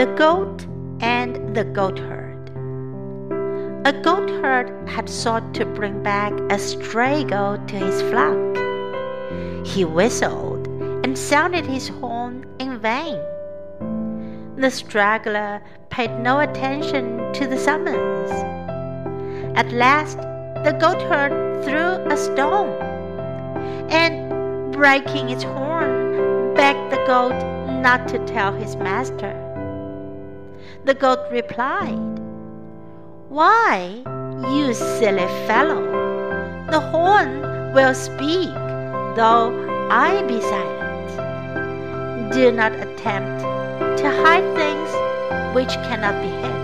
The Goat and the Goatherd. A goatherd had sought to bring back a stray goat to his flock. He whistled and sounded his horn in vain. The straggler paid no attention to the summons. At last, the goatherd threw a stone and, breaking its horn, begged the goat not to tell his master. The goat replied, Why, you silly fellow, the horn will speak, though I be silent. Do not attempt to hide things which cannot be hid.